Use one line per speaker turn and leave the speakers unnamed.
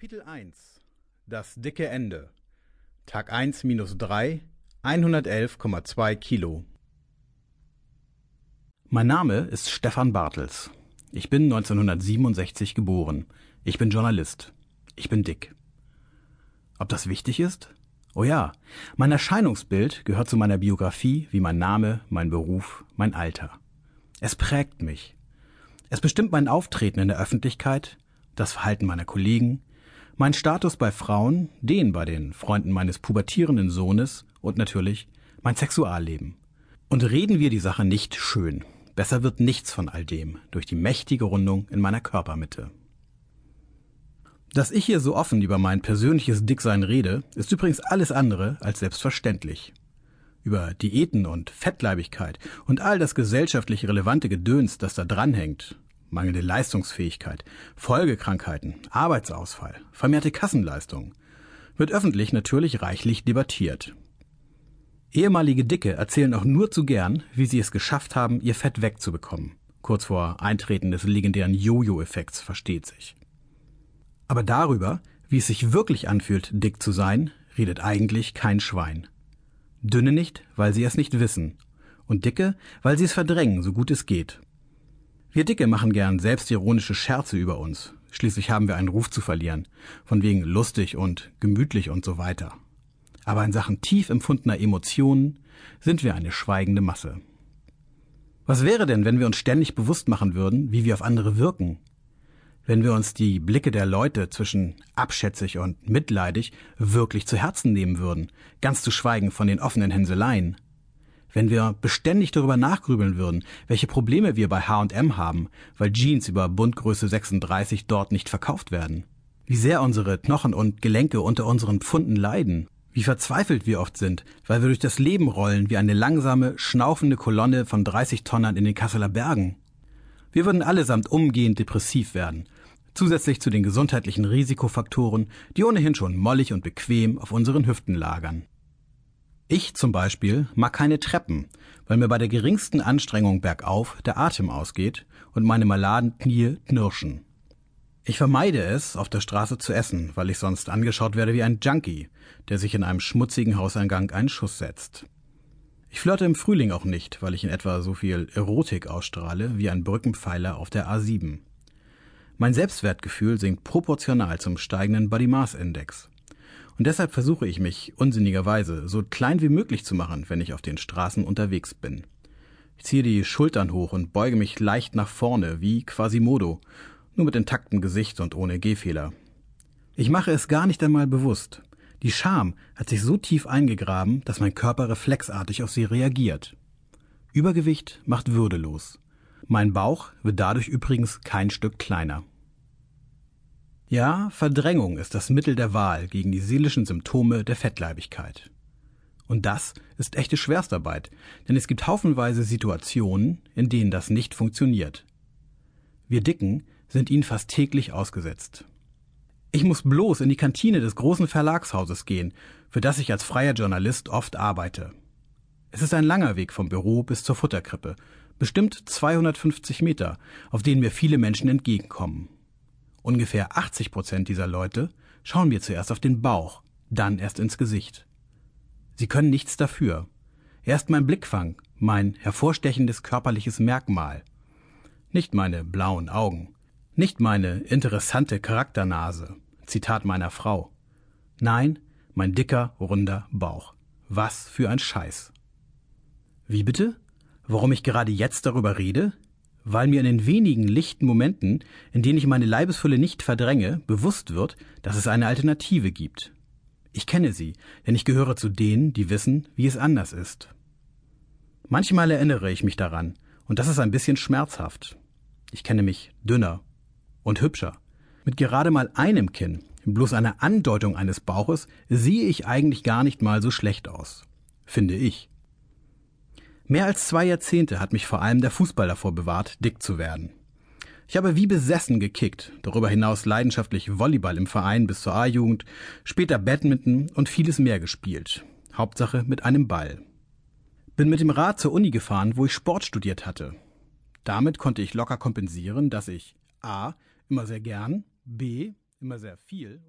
Kapitel 1 Das dicke Ende Tag 1 minus 3 111,2 Kilo Mein Name ist Stefan Bartels. Ich bin 1967 geboren. Ich bin Journalist. Ich bin dick. Ob das wichtig ist? Oh ja, mein Erscheinungsbild gehört zu meiner Biografie wie mein Name, mein Beruf, mein Alter. Es prägt mich. Es bestimmt mein Auftreten in der Öffentlichkeit, das Verhalten meiner Kollegen, mein Status bei Frauen, den bei den Freunden meines pubertierenden Sohnes und natürlich mein Sexualleben. Und reden wir die Sache nicht schön. Besser wird nichts von all dem durch die mächtige Rundung in meiner Körpermitte. Dass ich hier so offen über mein persönliches Dicksein rede, ist übrigens alles andere als selbstverständlich. Über Diäten und Fettleibigkeit und all das gesellschaftlich relevante Gedöns, das da dranhängt, mangelnde Leistungsfähigkeit, Folgekrankheiten, Arbeitsausfall, vermehrte Kassenleistungen, wird öffentlich natürlich reichlich debattiert. Ehemalige Dicke erzählen auch nur zu gern, wie sie es geschafft haben, ihr Fett wegzubekommen. Kurz vor Eintreten des legendären Jojo-Effekts versteht sich. Aber darüber, wie es sich wirklich anfühlt, dick zu sein, redet eigentlich kein Schwein. Dünne nicht, weil sie es nicht wissen. Und Dicke, weil sie es verdrängen, so gut es geht. Wir Dicke machen gern selbstironische Scherze über uns. Schließlich haben wir einen Ruf zu verlieren, von wegen lustig und gemütlich und so weiter. Aber in Sachen tief empfundener Emotionen sind wir eine schweigende Masse. Was wäre denn, wenn wir uns ständig bewusst machen würden, wie wir auf andere wirken? Wenn wir uns die Blicke der Leute zwischen abschätzig und mitleidig wirklich zu Herzen nehmen würden, ganz zu schweigen von den offenen Hänseleien? Wenn wir beständig darüber nachgrübeln würden, welche Probleme wir bei H&M haben, weil Jeans über Bundgröße 36 dort nicht verkauft werden. Wie sehr unsere Knochen und Gelenke unter unseren Pfunden leiden. Wie verzweifelt wir oft sind, weil wir durch das Leben rollen wie eine langsame, schnaufende Kolonne von 30 Tonnern in den Kasseler Bergen. Wir würden allesamt umgehend depressiv werden, zusätzlich zu den gesundheitlichen Risikofaktoren, die ohnehin schon mollig und bequem auf unseren Hüften lagern. Ich zum Beispiel mag keine Treppen, weil mir bei der geringsten Anstrengung bergauf der Atem ausgeht und meine maladen Knie knirschen. Ich vermeide es, auf der Straße zu essen, weil ich sonst angeschaut werde wie ein Junkie, der sich in einem schmutzigen Hauseingang einen Schuss setzt. Ich flirte im Frühling auch nicht, weil ich in etwa so viel Erotik ausstrahle wie ein Brückenpfeiler auf der A7. Mein Selbstwertgefühl sinkt proportional zum steigenden Body Mass Index. Und deshalb versuche ich mich unsinnigerweise so klein wie möglich zu machen, wenn ich auf den Straßen unterwegs bin. Ich ziehe die Schultern hoch und beuge mich leicht nach vorne, wie Quasimodo, nur mit intaktem Gesicht und ohne Gehfehler. Ich mache es gar nicht einmal bewusst. Die Scham hat sich so tief eingegraben, dass mein Körper reflexartig auf sie reagiert. Übergewicht macht würdelos. Mein Bauch wird dadurch übrigens kein Stück kleiner. Ja, Verdrängung ist das Mittel der Wahl gegen die seelischen Symptome der Fettleibigkeit. Und das ist echte Schwerstarbeit, denn es gibt haufenweise Situationen, in denen das nicht funktioniert. Wir Dicken sind ihnen fast täglich ausgesetzt. Ich muss bloß in die Kantine des großen Verlagshauses gehen, für das ich als freier Journalist oft arbeite. Es ist ein langer Weg vom Büro bis zur Futterkrippe, bestimmt 250 Meter, auf denen mir viele Menschen entgegenkommen. Ungefähr 80 Prozent dieser Leute schauen mir zuerst auf den Bauch, dann erst ins Gesicht. Sie können nichts dafür. Erst mein Blickfang, mein hervorstechendes körperliches Merkmal. Nicht meine blauen Augen, nicht meine interessante Charakternase, Zitat meiner Frau. Nein, mein dicker, runder Bauch. Was für ein Scheiß. Wie bitte? Warum ich gerade jetzt darüber rede? Weil mir in den wenigen lichten Momenten, in denen ich meine Leibesfülle nicht verdränge, bewusst wird, dass es eine Alternative gibt. Ich kenne sie, denn ich gehöre zu denen, die wissen, wie es anders ist. Manchmal erinnere ich mich daran, und das ist ein bisschen schmerzhaft. Ich kenne mich dünner und hübscher. Mit gerade mal einem Kinn, bloß einer Andeutung eines Bauches, sehe ich eigentlich gar nicht mal so schlecht aus. Finde ich. Mehr als zwei Jahrzehnte hat mich vor allem der Fußball davor bewahrt, dick zu werden. Ich habe wie besessen gekickt, darüber hinaus leidenschaftlich Volleyball im Verein bis zur A-Jugend, später Badminton und vieles mehr gespielt. Hauptsache mit einem Ball. Bin mit dem Rad zur Uni gefahren, wo ich Sport studiert hatte. Damit konnte ich locker kompensieren, dass ich a. immer sehr gern, b. immer sehr viel